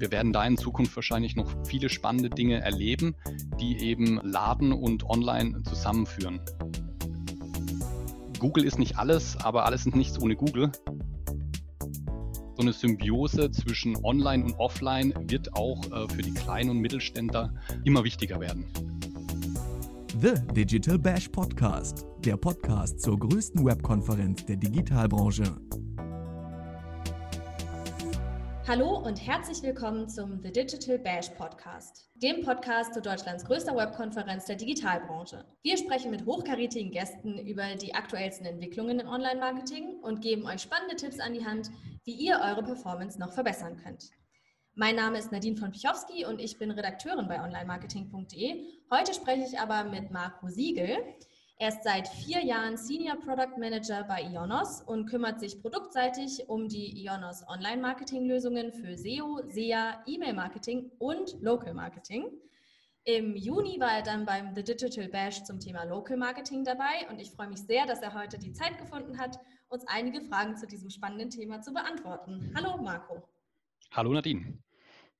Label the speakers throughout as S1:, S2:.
S1: Wir werden da in Zukunft wahrscheinlich noch viele spannende Dinge erleben, die eben Laden und Online zusammenführen. Google ist nicht alles, aber alles ist nichts ohne Google. So eine Symbiose zwischen Online und Offline wird auch äh, für die Kleinen und Mittelständler immer wichtiger werden.
S2: The Digital Bash Podcast, der Podcast zur größten Webkonferenz der Digitalbranche.
S3: Hallo und herzlich willkommen zum The Digital Bash Podcast, dem Podcast zu Deutschlands größter Webkonferenz der Digitalbranche. Wir sprechen mit hochkarätigen Gästen über die aktuellsten Entwicklungen im Online-Marketing und geben euch spannende Tipps an die Hand, wie ihr eure Performance noch verbessern könnt. Mein Name ist Nadine von Pichowski und ich bin Redakteurin bei onlinemarketing.de. Heute spreche ich aber mit Marco Siegel. Er ist seit vier Jahren Senior Product Manager bei Ionos und kümmert sich produktseitig um die Ionos Online-Marketing-Lösungen für SEO, SEA, E-Mail-Marketing und Local Marketing. Im Juni war er dann beim The Digital Bash zum Thema Local Marketing dabei und ich freue mich sehr, dass er heute die Zeit gefunden hat, uns einige Fragen zu diesem spannenden Thema zu beantworten. Hallo Marco.
S1: Hallo Nadine.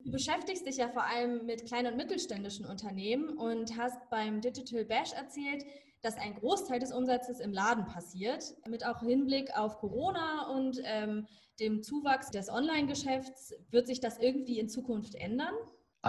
S3: Du beschäftigst dich ja vor allem mit kleinen und mittelständischen Unternehmen und hast beim Digital Bash erzählt, dass ein Großteil des Umsatzes im Laden passiert, mit auch Hinblick auf Corona und ähm, dem Zuwachs des Online-Geschäfts. Wird sich das irgendwie in Zukunft ändern?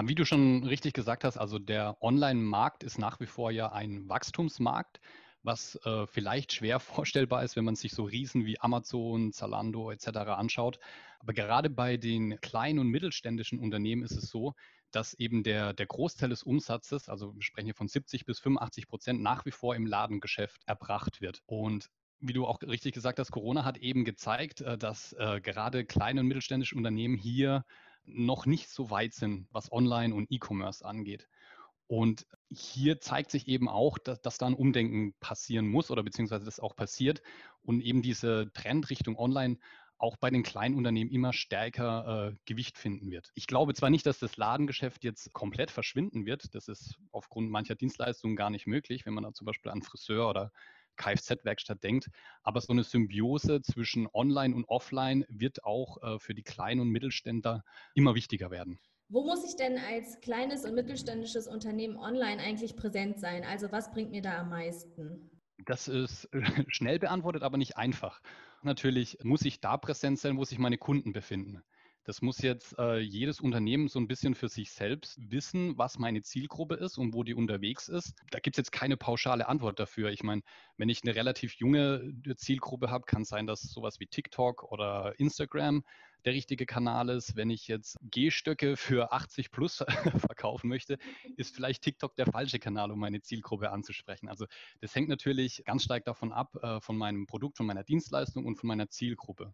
S1: Wie du schon richtig gesagt hast, also der Online-Markt ist nach wie vor ja ein Wachstumsmarkt, was äh, vielleicht schwer vorstellbar ist, wenn man sich so Riesen wie Amazon, Zalando etc. anschaut. Aber gerade bei den kleinen und mittelständischen Unternehmen ist es so, dass eben der, der Großteil des Umsatzes, also wir sprechen hier von 70 bis 85 Prozent, nach wie vor im Ladengeschäft erbracht wird. Und wie du auch richtig gesagt hast, Corona hat eben gezeigt, äh, dass äh, gerade kleine und mittelständische Unternehmen hier noch nicht so weit sind, was Online und E-Commerce angeht. Und hier zeigt sich eben auch, dass, dass da ein Umdenken passieren muss oder beziehungsweise das auch passiert und eben diese Trendrichtung Online auch bei den kleinen Unternehmen immer stärker äh, Gewicht finden wird. Ich glaube zwar nicht, dass das Ladengeschäft jetzt komplett verschwinden wird, das ist aufgrund mancher Dienstleistungen gar nicht möglich, wenn man da zum Beispiel an Friseur oder Kfz-Werkstatt denkt, aber so eine Symbiose zwischen Online und Offline wird auch äh, für die kleinen und Mittelständler immer wichtiger werden.
S3: Wo muss ich denn als kleines und mittelständisches Unternehmen online eigentlich präsent sein? Also was bringt mir da am meisten?
S1: Das ist schnell beantwortet, aber nicht einfach. Natürlich muss ich da präsent sein, wo sich meine Kunden befinden. Das muss jetzt äh, jedes Unternehmen so ein bisschen für sich selbst wissen, was meine Zielgruppe ist und wo die unterwegs ist. Da gibt es jetzt keine pauschale Antwort dafür. Ich meine, wenn ich eine relativ junge Zielgruppe habe, kann es sein, dass sowas wie TikTok oder Instagram der richtige Kanal ist. Wenn ich jetzt Gehstöcke für 80 plus verkaufen möchte, ist vielleicht TikTok der falsche Kanal, um meine Zielgruppe anzusprechen. Also das hängt natürlich ganz stark davon ab, äh, von meinem Produkt, von meiner Dienstleistung und von meiner Zielgruppe.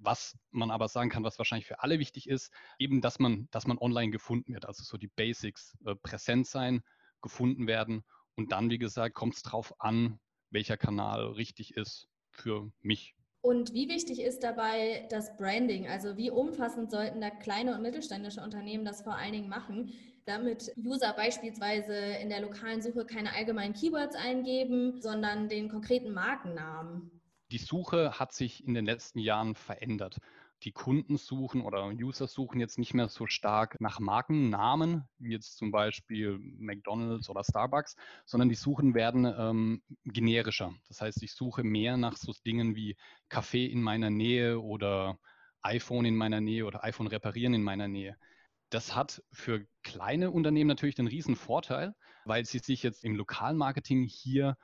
S1: Was man aber sagen kann, was wahrscheinlich für alle wichtig ist, eben, dass man, dass man online gefunden wird. Also so die Basics, äh, präsent sein, gefunden werden. Und dann, wie gesagt, kommt es darauf an, welcher Kanal richtig ist für mich.
S3: Und wie wichtig ist dabei das Branding? Also wie umfassend sollten da kleine und mittelständische Unternehmen das vor allen Dingen machen, damit User beispielsweise in der lokalen Suche keine allgemeinen Keywords eingeben, sondern den konkreten Markennamen?
S1: Die Suche hat sich in den letzten Jahren verändert. Die Kunden suchen oder User suchen jetzt nicht mehr so stark nach Markennamen, wie jetzt zum Beispiel McDonald's oder Starbucks, sondern die Suchen werden ähm, generischer. Das heißt, ich suche mehr nach so Dingen wie Kaffee in meiner Nähe oder iPhone in meiner Nähe oder iPhone reparieren in meiner Nähe. Das hat für kleine Unternehmen natürlich den riesen Vorteil, weil sie sich jetzt im lokalen Marketing hier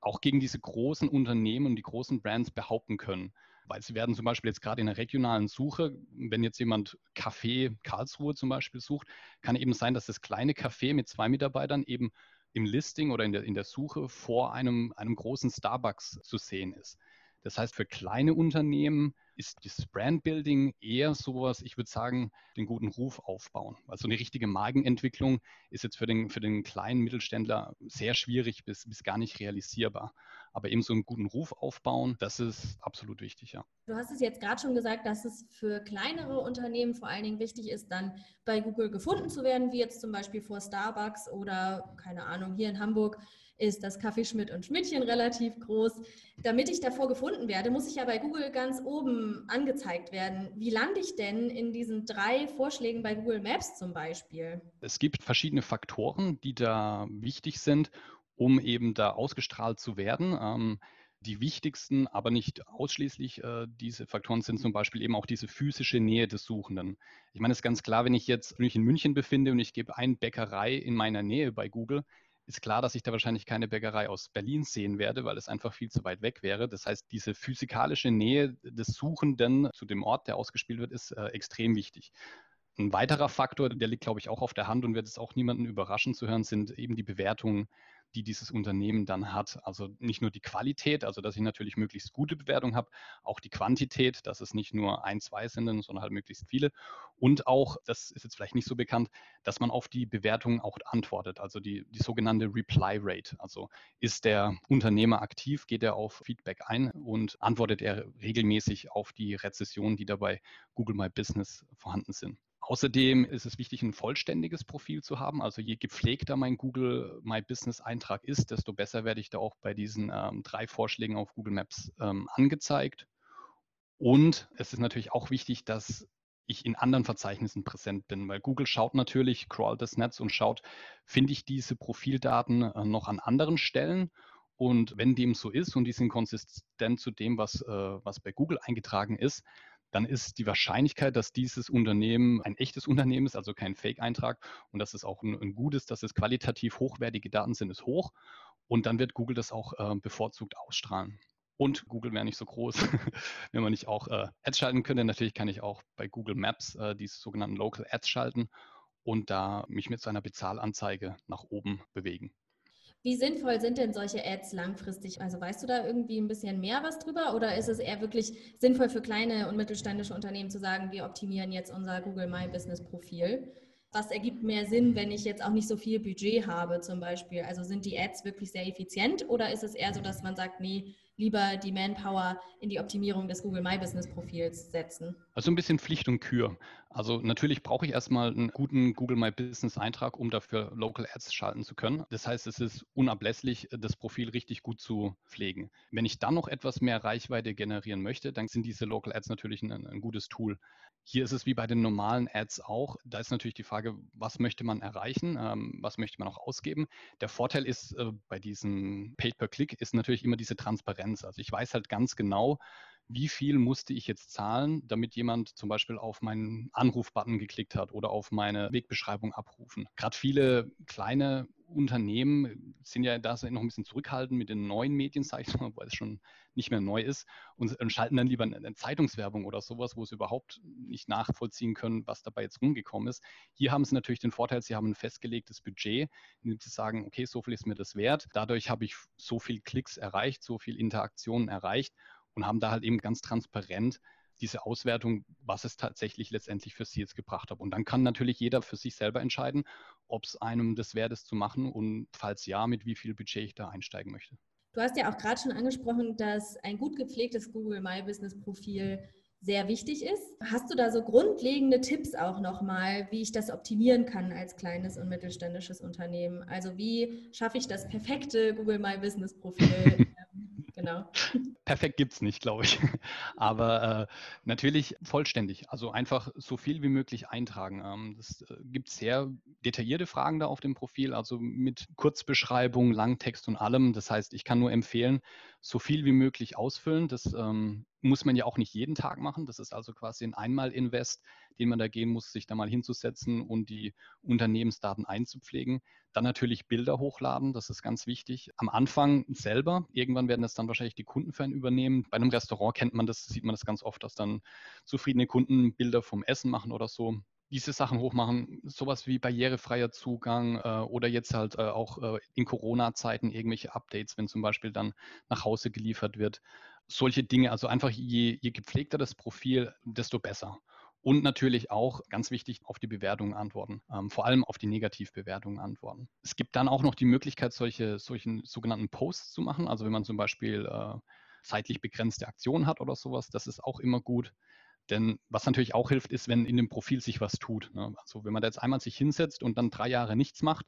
S1: auch gegen diese großen Unternehmen und die großen Brands behaupten können. Weil sie werden zum Beispiel jetzt gerade in der regionalen Suche, wenn jetzt jemand Café Karlsruhe zum Beispiel sucht, kann eben sein, dass das kleine Café mit zwei Mitarbeitern eben im Listing oder in der, in der Suche vor einem, einem großen Starbucks zu sehen ist. Das heißt, für kleine Unternehmen ist das Brandbuilding eher sowas, ich würde sagen, den guten Ruf aufbauen. Also eine richtige Markenentwicklung ist jetzt für den, für den kleinen Mittelständler sehr schwierig bis, bis gar nicht realisierbar. Aber eben so einen guten Ruf aufbauen, das ist absolut wichtig, ja.
S3: Du hast es jetzt gerade schon gesagt, dass es für kleinere Unternehmen vor allen Dingen wichtig ist, dann bei Google gefunden zu werden, wie jetzt zum Beispiel vor Starbucks oder, keine Ahnung, hier in Hamburg ist das Kaffee Schmidt und Schmidtchen relativ groß. Damit ich davor gefunden werde, muss ich ja bei Google ganz oben angezeigt werden. Wie lande ich denn in diesen drei Vorschlägen bei Google Maps zum Beispiel?
S1: Es gibt verschiedene Faktoren, die da wichtig sind, um eben da ausgestrahlt zu werden. Ähm, die wichtigsten, aber nicht ausschließlich äh, diese Faktoren sind zum Beispiel eben auch diese physische Nähe des Suchenden. Ich meine, es ist ganz klar, wenn ich jetzt mich in München befinde und ich gebe eine Bäckerei in meiner Nähe bei Google, ist klar, dass ich da wahrscheinlich keine Bäckerei aus Berlin sehen werde, weil es einfach viel zu weit weg wäre. Das heißt, diese physikalische Nähe des Suchenden zu dem Ort, der ausgespielt wird, ist äh, extrem wichtig. Ein weiterer Faktor, der liegt, glaube ich, auch auf der Hand und wird es auch niemanden überraschen zu hören, sind eben die Bewertungen die dieses Unternehmen dann hat. Also nicht nur die Qualität, also dass ich natürlich möglichst gute Bewertungen habe, auch die Quantität, dass es nicht nur ein, zwei sind, sondern halt möglichst viele. Und auch, das ist jetzt vielleicht nicht so bekannt, dass man auf die Bewertungen auch antwortet, also die, die sogenannte Reply Rate. Also ist der Unternehmer aktiv, geht er auf Feedback ein und antwortet er regelmäßig auf die Rezessionen, die dabei Google My Business vorhanden sind. Außerdem ist es wichtig, ein vollständiges Profil zu haben. Also je gepflegter mein Google My Business Eintrag ist, desto besser werde ich da auch bei diesen ähm, drei Vorschlägen auf Google Maps ähm, angezeigt. Und es ist natürlich auch wichtig, dass ich in anderen Verzeichnissen präsent bin, weil Google schaut natürlich, crawlt das Netz und schaut, finde ich diese Profildaten äh, noch an anderen Stellen und wenn dem so ist und die sind konsistent zu dem, was, äh, was bei Google eingetragen ist, dann ist die Wahrscheinlichkeit, dass dieses Unternehmen ein echtes Unternehmen ist, also kein Fake-Eintrag und dass es auch ein, ein gutes, dass es qualitativ hochwertige Daten sind, ist hoch. Und dann wird Google das auch äh, bevorzugt ausstrahlen. Und Google wäre nicht so groß, wenn man nicht auch äh, Ads schalten könnte. Natürlich kann ich auch bei Google Maps äh, diese sogenannten Local Ads schalten und da mich mit seiner Bezahlanzeige nach oben bewegen.
S3: Wie sinnvoll sind denn solche Ads langfristig? Also weißt du da irgendwie ein bisschen mehr was drüber oder ist es eher wirklich sinnvoll für kleine und mittelständische Unternehmen zu sagen, wir optimieren jetzt unser Google My Business Profil? Was ergibt mehr Sinn, wenn ich jetzt auch nicht so viel Budget habe zum Beispiel? Also sind die Ads wirklich sehr effizient oder ist es eher so, dass man sagt, nee, lieber die Manpower in die Optimierung des Google My Business Profils setzen?
S1: Also ein bisschen Pflicht und Kür. Also natürlich brauche ich erstmal einen guten Google My Business Eintrag, um dafür Local Ads schalten zu können. Das heißt, es ist unablässlich, das Profil richtig gut zu pflegen. Wenn ich dann noch etwas mehr Reichweite generieren möchte, dann sind diese Local Ads natürlich ein, ein gutes Tool. Hier ist es wie bei den normalen Ads auch. Da ist natürlich die Frage, was möchte man erreichen, ähm, was möchte man auch ausgeben. Der Vorteil ist äh, bei diesem Paid-per-Click ist natürlich immer diese Transparenz. Also ich weiß halt ganz genau, wie viel musste ich jetzt zahlen, damit jemand zum Beispiel auf meinen Anrufbutton geklickt hat oder auf meine Wegbeschreibung abrufen. Gerade viele kleine Unternehmen sind ja da noch ein bisschen zurückhaltend mit den neuen Medien, sage ich mal, weil es schon nicht mehr neu ist und, schalten dann lieber eine Zeitungswerbung oder sowas, wo sie überhaupt nicht nachvollziehen können, was dabei jetzt rumgekommen ist. Hier haben sie natürlich den Vorteil, sie haben ein festgelegtes Budget, in dem sie sagen, okay, so viel ist mir das wert. Dadurch habe ich so viel Klicks erreicht, so viel Interaktionen erreicht und haben da halt eben ganz transparent diese Auswertung, was es tatsächlich letztendlich für Sie jetzt gebracht hat. Und dann kann natürlich jeder für sich selber entscheiden, ob es einem das wert ist zu machen und falls ja, mit wie viel Budget ich da einsteigen möchte.
S3: Du hast ja auch gerade schon angesprochen, dass ein gut gepflegtes Google My Business Profil sehr wichtig ist. Hast du da so grundlegende Tipps auch nochmal, wie ich das optimieren kann als kleines und mittelständisches Unternehmen? Also wie schaffe ich das perfekte Google My Business Profil?
S1: genau. Perfekt gibt es nicht, glaube ich. Aber äh, natürlich vollständig. Also einfach so viel wie möglich eintragen. Ähm, es äh, gibt sehr detaillierte Fragen da auf dem Profil, also mit Kurzbeschreibung, Langtext und allem. Das heißt, ich kann nur empfehlen, so viel wie möglich ausfüllen. Das ähm, muss man ja auch nicht jeden Tag machen. Das ist also quasi ein Einmal-Invest, den man da gehen muss, sich da mal hinzusetzen und die Unternehmensdaten einzupflegen. Dann natürlich Bilder hochladen, das ist ganz wichtig. Am Anfang selber, irgendwann werden das dann wahrscheinlich die Kunden für einen übernehmen. Bei einem Restaurant kennt man das, sieht man das ganz oft, dass dann zufriedene Kunden Bilder vom Essen machen oder so diese Sachen hochmachen, sowas wie barrierefreier Zugang äh, oder jetzt halt äh, auch äh, in Corona-Zeiten irgendwelche Updates, wenn zum Beispiel dann nach Hause geliefert wird. Solche Dinge, also einfach je, je gepflegter das Profil, desto besser. Und natürlich auch, ganz wichtig, auf die Bewertungen antworten, ähm, vor allem auf die Negativbewertungen antworten. Es gibt dann auch noch die Möglichkeit, solche solchen sogenannten Posts zu machen. Also wenn man zum Beispiel äh, zeitlich begrenzte Aktionen hat oder sowas, das ist auch immer gut. Denn was natürlich auch hilft, ist, wenn in dem Profil sich was tut. Ne? Also wenn man da jetzt einmal sich hinsetzt und dann drei Jahre nichts macht,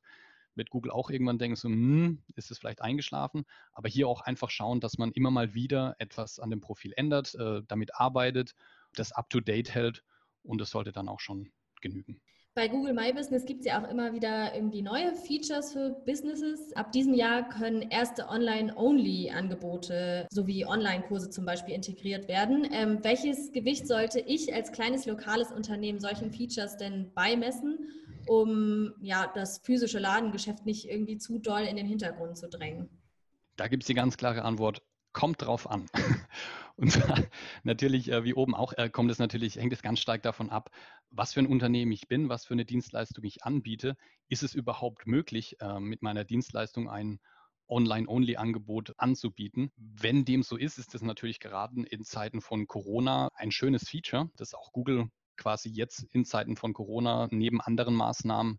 S1: wird Google auch irgendwann denken, so, hm, ist es vielleicht eingeschlafen? Aber hier auch einfach schauen, dass man immer mal wieder etwas an dem Profil ändert, äh, damit arbeitet, das up-to-date hält und das sollte dann auch schon genügen.
S3: Bei Google My Business gibt es ja auch immer wieder irgendwie neue Features für Businesses. Ab diesem Jahr können erste Online-Only-Angebote sowie Online-Kurse zum Beispiel integriert werden. Ähm, welches Gewicht sollte ich als kleines lokales Unternehmen solchen Features denn beimessen, um ja, das physische Ladengeschäft nicht irgendwie zu doll in den Hintergrund zu drängen?
S1: Da gibt es die ganz klare Antwort, kommt drauf an. Und natürlich, äh, wie oben auch, äh, kommt es natürlich, hängt es ganz stark davon ab, was für ein Unternehmen ich bin, was für eine Dienstleistung ich anbiete. Ist es überhaupt möglich, äh, mit meiner Dienstleistung ein Online-Only-Angebot anzubieten? Wenn dem so ist, ist das natürlich gerade in Zeiten von Corona ein schönes Feature, das auch Google quasi jetzt in Zeiten von Corona neben anderen Maßnahmen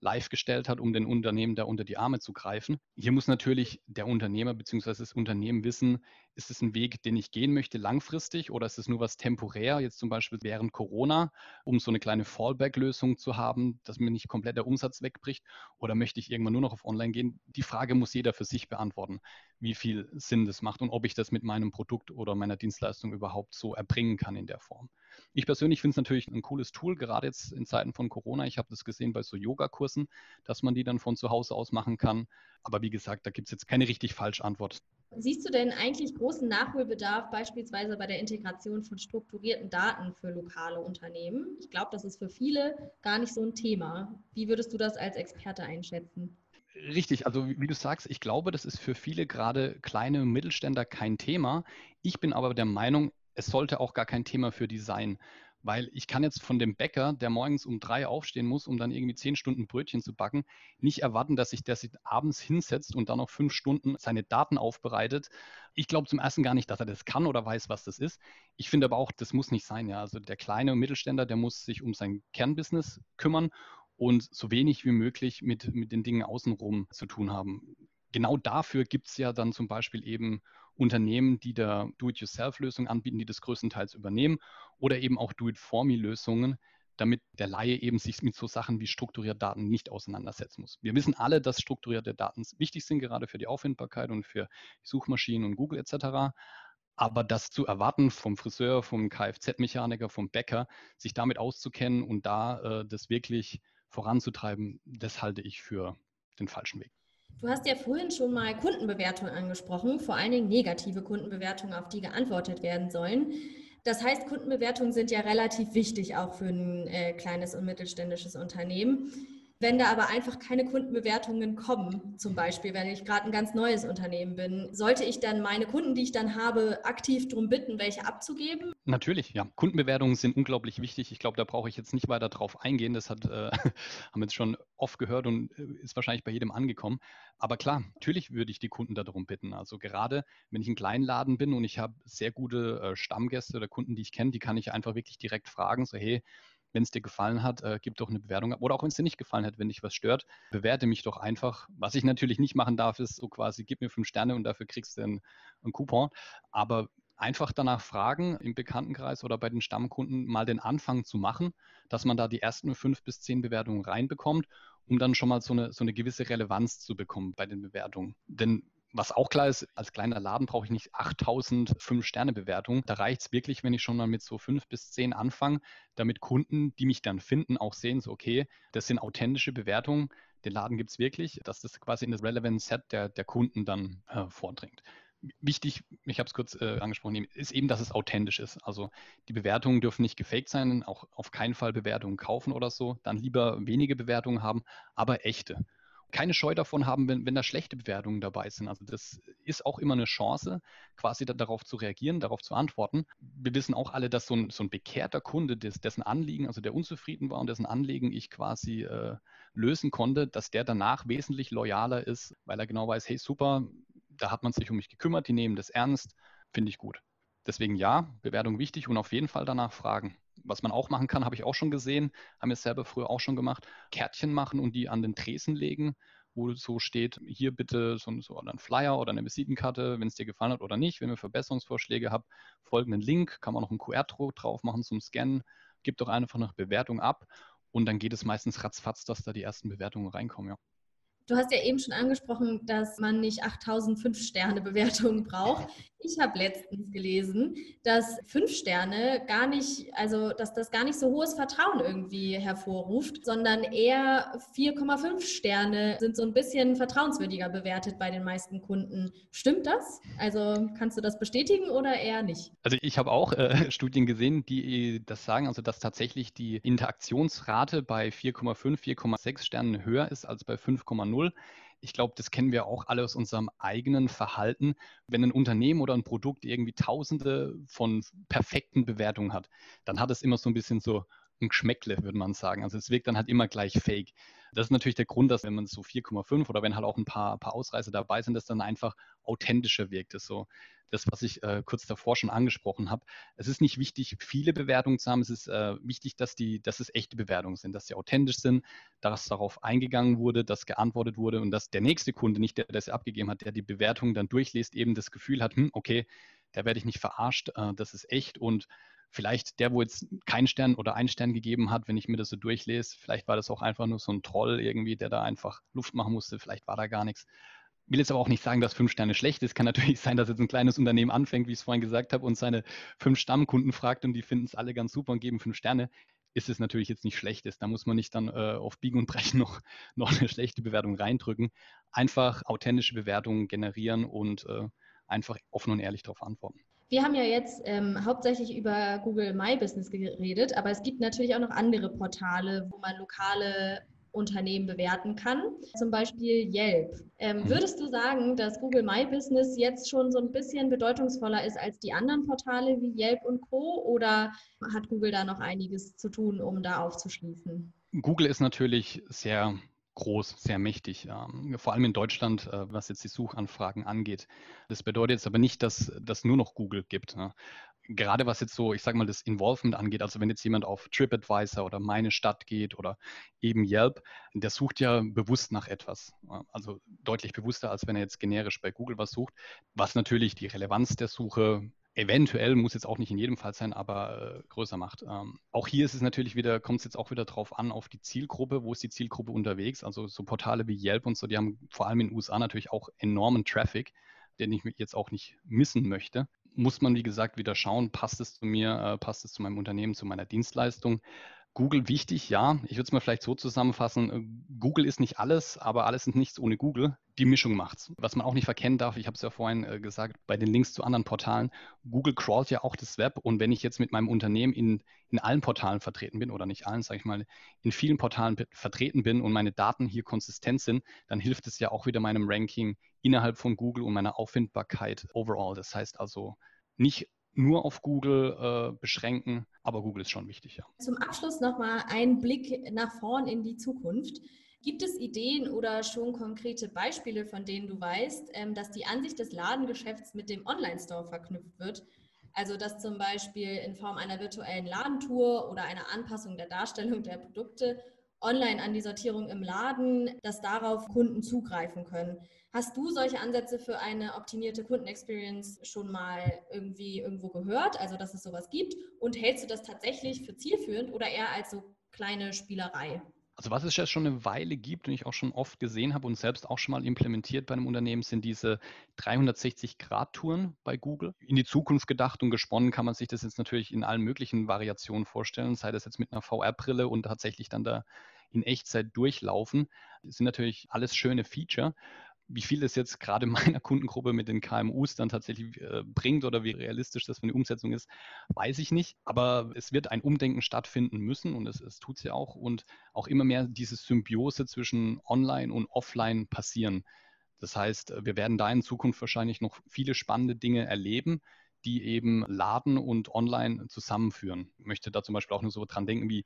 S1: live gestellt hat, um den Unternehmen da unter die Arme zu greifen. Hier muss natürlich der Unternehmer bzw. das Unternehmen wissen, ist es ein Weg, den ich gehen möchte langfristig oder ist es nur was temporär, jetzt zum Beispiel während Corona, um so eine kleine Fallback-Lösung zu haben, dass mir nicht komplett der Umsatz wegbricht oder möchte ich irgendwann nur noch auf Online gehen? Die Frage muss jeder für sich beantworten, wie viel Sinn das macht und ob ich das mit meinem Produkt oder meiner Dienstleistung überhaupt so erbringen kann in der Form. Ich persönlich finde es natürlich ein cooles Tool, gerade jetzt in Zeiten von Corona. Ich habe das gesehen bei so Yogakursen, dass man die dann von zu Hause aus machen kann. Aber wie gesagt, da gibt es jetzt keine richtig falsche Antwort.
S3: Siehst du denn eigentlich großen Nachholbedarf beispielsweise bei der Integration von strukturierten Daten für lokale Unternehmen? Ich glaube, das ist für viele gar nicht so ein Thema. Wie würdest du das als Experte einschätzen?
S1: Richtig, also wie du sagst, ich glaube, das ist für viele gerade kleine Mittelständler kein Thema. Ich bin aber der Meinung, es sollte auch gar kein Thema für die sein. Weil ich kann jetzt von dem Bäcker, der morgens um drei aufstehen muss, um dann irgendwie zehn Stunden Brötchen zu backen, nicht erwarten, dass sich der sich abends hinsetzt und dann noch fünf Stunden seine Daten aufbereitet. Ich glaube zum ersten gar nicht, dass er das kann oder weiß, was das ist. Ich finde aber auch, das muss nicht sein. Ja. Also der kleine Mittelständler, der muss sich um sein Kernbusiness kümmern und so wenig wie möglich mit, mit den Dingen außenrum zu tun haben. Genau dafür gibt es ja dann zum Beispiel eben Unternehmen, die da Do-it-yourself-Lösungen anbieten, die das größtenteils übernehmen oder eben auch Do-it-for-me-Lösungen, damit der Laie eben sich mit so Sachen wie strukturierte Daten nicht auseinandersetzen muss. Wir wissen alle, dass strukturierte Daten wichtig sind, gerade für die Auffindbarkeit und für Suchmaschinen und Google etc. Aber das zu erwarten vom Friseur, vom Kfz-Mechaniker, vom Bäcker, sich damit auszukennen und da äh, das wirklich voranzutreiben, das halte ich für den falschen Weg.
S3: Du hast ja vorhin schon mal Kundenbewertungen angesprochen, vor allen Dingen negative Kundenbewertungen, auf die geantwortet werden sollen. Das heißt, Kundenbewertungen sind ja relativ wichtig auch für ein äh, kleines und mittelständisches Unternehmen. Wenn da aber einfach keine Kundenbewertungen kommen, zum Beispiel, wenn ich gerade ein ganz neues Unternehmen bin, sollte ich dann meine Kunden, die ich dann habe, aktiv darum bitten, welche abzugeben?
S1: Natürlich, ja. Kundenbewertungen sind unglaublich wichtig. Ich glaube, da brauche ich jetzt nicht weiter drauf eingehen. Das hat, äh, haben wir jetzt schon oft gehört und äh, ist wahrscheinlich bei jedem angekommen. Aber klar, natürlich würde ich die Kunden darum bitten. Also gerade wenn ich ein Kleinladen bin und ich habe sehr gute äh, Stammgäste oder Kunden, die ich kenne, die kann ich einfach wirklich direkt fragen, so hey, wenn es dir gefallen hat, äh, gib doch eine Bewertung ab. Oder auch wenn es dir nicht gefallen hat, wenn dich was stört, bewerte mich doch einfach. Was ich natürlich nicht machen darf, ist so quasi, gib mir fünf Sterne und dafür kriegst du einen, einen Coupon. Aber einfach danach fragen im Bekanntenkreis oder bei den Stammkunden mal den Anfang zu machen, dass man da die ersten fünf bis zehn Bewertungen reinbekommt, um dann schon mal so eine, so eine gewisse Relevanz zu bekommen bei den Bewertungen. Denn was auch klar ist, als kleiner Laden brauche ich nicht 8000 5-Sterne-Bewertungen. Da reicht es wirklich, wenn ich schon mal mit so fünf bis zehn anfange, damit Kunden, die mich dann finden, auch sehen, so okay, das sind authentische Bewertungen, den Laden gibt es wirklich, dass das quasi in das Relevant Set der, der Kunden dann äh, vordringt. Wichtig, ich habe es kurz äh, angesprochen, ist eben, dass es authentisch ist. Also die Bewertungen dürfen nicht gefaked sein, auch auf keinen Fall Bewertungen kaufen oder so. Dann lieber wenige Bewertungen haben, aber echte keine Scheu davon haben, wenn, wenn da schlechte Bewertungen dabei sind. Also das ist auch immer eine Chance, quasi da, darauf zu reagieren, darauf zu antworten. Wir wissen auch alle, dass so ein, so ein bekehrter Kunde, des, dessen Anliegen, also der unzufrieden war und dessen Anliegen ich quasi äh, lösen konnte, dass der danach wesentlich loyaler ist, weil er genau weiß, hey super, da hat man sich um mich gekümmert, die nehmen das ernst, finde ich gut. Deswegen ja, Bewertung wichtig und auf jeden Fall danach fragen. Was man auch machen kann, habe ich auch schon gesehen, haben wir selber früher auch schon gemacht, Kärtchen machen und die an den Tresen legen, wo so steht, hier bitte so, so ein Flyer oder eine Visitenkarte, wenn es dir gefallen hat oder nicht. Wenn ihr Verbesserungsvorschläge habt, folgenden Link, kann man noch einen QR-Druck drauf machen zum Scannen, gibt doch einfach eine Bewertung ab und dann geht es meistens ratzfatz, dass da die ersten Bewertungen reinkommen, ja.
S3: Du hast ja eben schon angesprochen, dass man nicht 8000 Fünf-Sterne-Bewertungen braucht. Ich habe letztens gelesen, dass fünf Sterne gar nicht, also dass das gar nicht so hohes Vertrauen irgendwie hervorruft, sondern eher 4,5 Sterne sind so ein bisschen vertrauenswürdiger bewertet bei den meisten Kunden. Stimmt das? Also kannst du das bestätigen oder eher nicht?
S1: Also ich habe auch äh, Studien gesehen, die das sagen, also dass tatsächlich die Interaktionsrate bei 4,5, 4,6 Sternen höher ist als bei 5,0 ich glaube, das kennen wir auch alle aus unserem eigenen Verhalten. Wenn ein Unternehmen oder ein Produkt irgendwie tausende von perfekten Bewertungen hat, dann hat es immer so ein bisschen so ein Geschmäckle, würde man sagen. Also es wirkt dann halt immer gleich fake. Das ist natürlich der Grund, dass wenn man so 4,5 oder wenn halt auch ein paar, paar Ausreißer dabei sind, dass dann einfach authentischer wirkt. Das so das, was ich äh, kurz davor schon angesprochen habe. Es ist nicht wichtig, viele Bewertungen zu haben. Es ist äh, wichtig, dass, die, dass es echte Bewertungen sind, dass sie authentisch sind, dass darauf eingegangen wurde, dass geantwortet wurde und dass der nächste Kunde, nicht der, der das abgegeben hat, der die Bewertung dann durchliest, eben das Gefühl hat, hm, okay, da werde ich nicht verarscht, äh, das ist echt und vielleicht der, wo jetzt keinen Stern oder einen Stern gegeben hat, wenn ich mir das so durchlese, vielleicht war das auch einfach nur so ein Troll irgendwie, der da einfach Luft machen musste, vielleicht war da gar nichts. Will jetzt aber auch nicht sagen, dass fünf Sterne schlecht ist. Kann natürlich sein, dass jetzt ein kleines Unternehmen anfängt, wie ich es vorhin gesagt habe, und seine fünf Stammkunden fragt und die finden es alle ganz super und geben fünf Sterne. Ist es natürlich jetzt nicht schlecht ist. Da muss man nicht dann äh, auf Biegen und Brechen noch, noch eine schlechte Bewertung reindrücken. Einfach authentische Bewertungen generieren und äh, einfach offen und ehrlich darauf antworten.
S3: Wir haben ja jetzt ähm, hauptsächlich über Google My Business geredet, aber es gibt natürlich auch noch andere Portale, wo man lokale Unternehmen bewerten kann, zum Beispiel Yelp. Ähm, mhm. würdest du sagen, dass Google My Business jetzt schon so ein bisschen bedeutungsvoller ist als die anderen Portale wie Yelp und Co. Oder hat Google da noch einiges zu tun, um da aufzuschließen?
S1: Google ist natürlich sehr groß, sehr mächtig, ähm, vor allem in Deutschland, äh, was jetzt die Suchanfragen angeht. Das bedeutet jetzt aber nicht, dass es nur noch Google gibt. Gerade was jetzt so, ich sage mal, das Involvement angeht, also wenn jetzt jemand auf TripAdvisor oder meine Stadt geht oder eben Yelp, der sucht ja bewusst nach etwas. Also deutlich bewusster, als wenn er jetzt generisch bei Google was sucht, was natürlich die Relevanz der Suche eventuell, muss jetzt auch nicht in jedem Fall sein, aber äh, größer macht. Ähm, auch hier ist es natürlich wieder, kommt es jetzt auch wieder drauf an, auf die Zielgruppe, wo ist die Zielgruppe unterwegs? Also so Portale wie Yelp und so, die haben vor allem in den USA natürlich auch enormen Traffic, den ich jetzt auch nicht missen möchte. Muss man, wie gesagt, wieder schauen, passt es zu mir, äh, passt es zu meinem Unternehmen, zu meiner Dienstleistung. Google wichtig, ja. Ich würde es mal vielleicht so zusammenfassen. Äh, Google ist nicht alles, aber alles ist nichts ohne Google. Die Mischung macht's. Was man auch nicht verkennen darf, ich habe es ja vorhin äh, gesagt, bei den Links zu anderen Portalen, Google crawlt ja auch das Web und wenn ich jetzt mit meinem Unternehmen in, in allen Portalen vertreten bin oder nicht allen, sage ich mal, in vielen Portalen vertreten bin und meine Daten hier konsistent sind, dann hilft es ja auch wieder meinem Ranking innerhalb von Google und meiner Auffindbarkeit overall. Das heißt also nicht nur auf Google äh, beschränken, aber Google ist schon wichtig, ja.
S3: Zum Abschluss nochmal ein Blick nach vorn in die Zukunft. Gibt es Ideen oder schon konkrete Beispiele, von denen du weißt, ähm, dass die Ansicht des Ladengeschäfts mit dem Online-Store verknüpft wird? Also dass zum Beispiel in Form einer virtuellen Ladentour oder einer Anpassung der Darstellung der Produkte online an die Sortierung im Laden, dass darauf Kunden zugreifen können. Hast du solche Ansätze für eine optimierte Kundenexperience schon mal irgendwie irgendwo gehört, also dass es sowas gibt? Und hältst du das tatsächlich für zielführend oder eher als so kleine Spielerei?
S1: Also was es jetzt schon eine Weile gibt und ich auch schon oft gesehen habe und selbst auch schon mal implementiert bei einem Unternehmen, sind diese 360-Grad-Touren bei Google. In die Zukunft gedacht und gesponnen kann man sich das jetzt natürlich in allen möglichen Variationen vorstellen, sei das jetzt mit einer VR-Brille und tatsächlich dann da in Echtzeit durchlaufen. Das sind natürlich alles schöne Feature wie viel das jetzt gerade meiner Kundengruppe mit den KMUs dann tatsächlich äh, bringt oder wie realistisch das für eine Umsetzung ist, weiß ich nicht. Aber es wird ein Umdenken stattfinden müssen und es, es tut es ja auch und auch immer mehr diese Symbiose zwischen Online und Offline passieren. Das heißt, wir werden da in Zukunft wahrscheinlich noch viele spannende Dinge erleben, die eben Laden und Online zusammenführen. Ich möchte da zum Beispiel auch nur so dran denken, wie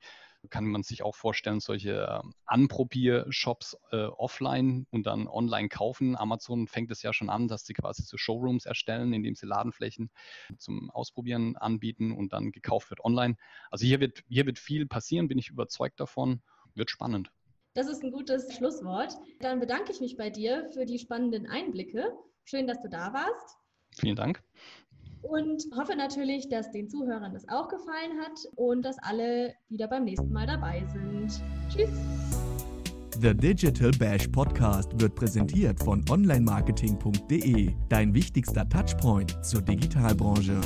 S1: kann man sich auch vorstellen, solche ähm, Anprobier-Shops äh, offline und dann online kaufen. Amazon fängt es ja schon an, dass sie quasi so Showrooms erstellen, indem sie Ladenflächen zum Ausprobieren anbieten und dann gekauft wird online. Also hier wird, hier wird viel passieren, bin ich überzeugt davon. Wird spannend.
S3: Das ist ein gutes Schlusswort. Dann bedanke ich mich bei dir für die spannenden Einblicke. Schön, dass du da warst.
S1: Vielen Dank
S3: und hoffe natürlich, dass den Zuhörern das auch gefallen hat und dass alle wieder beim nächsten Mal dabei sind. Tschüss!
S2: The Digital Bash Podcast wird präsentiert von onlinemarketing.de, dein wichtigster Touchpoint zur Digitalbranche.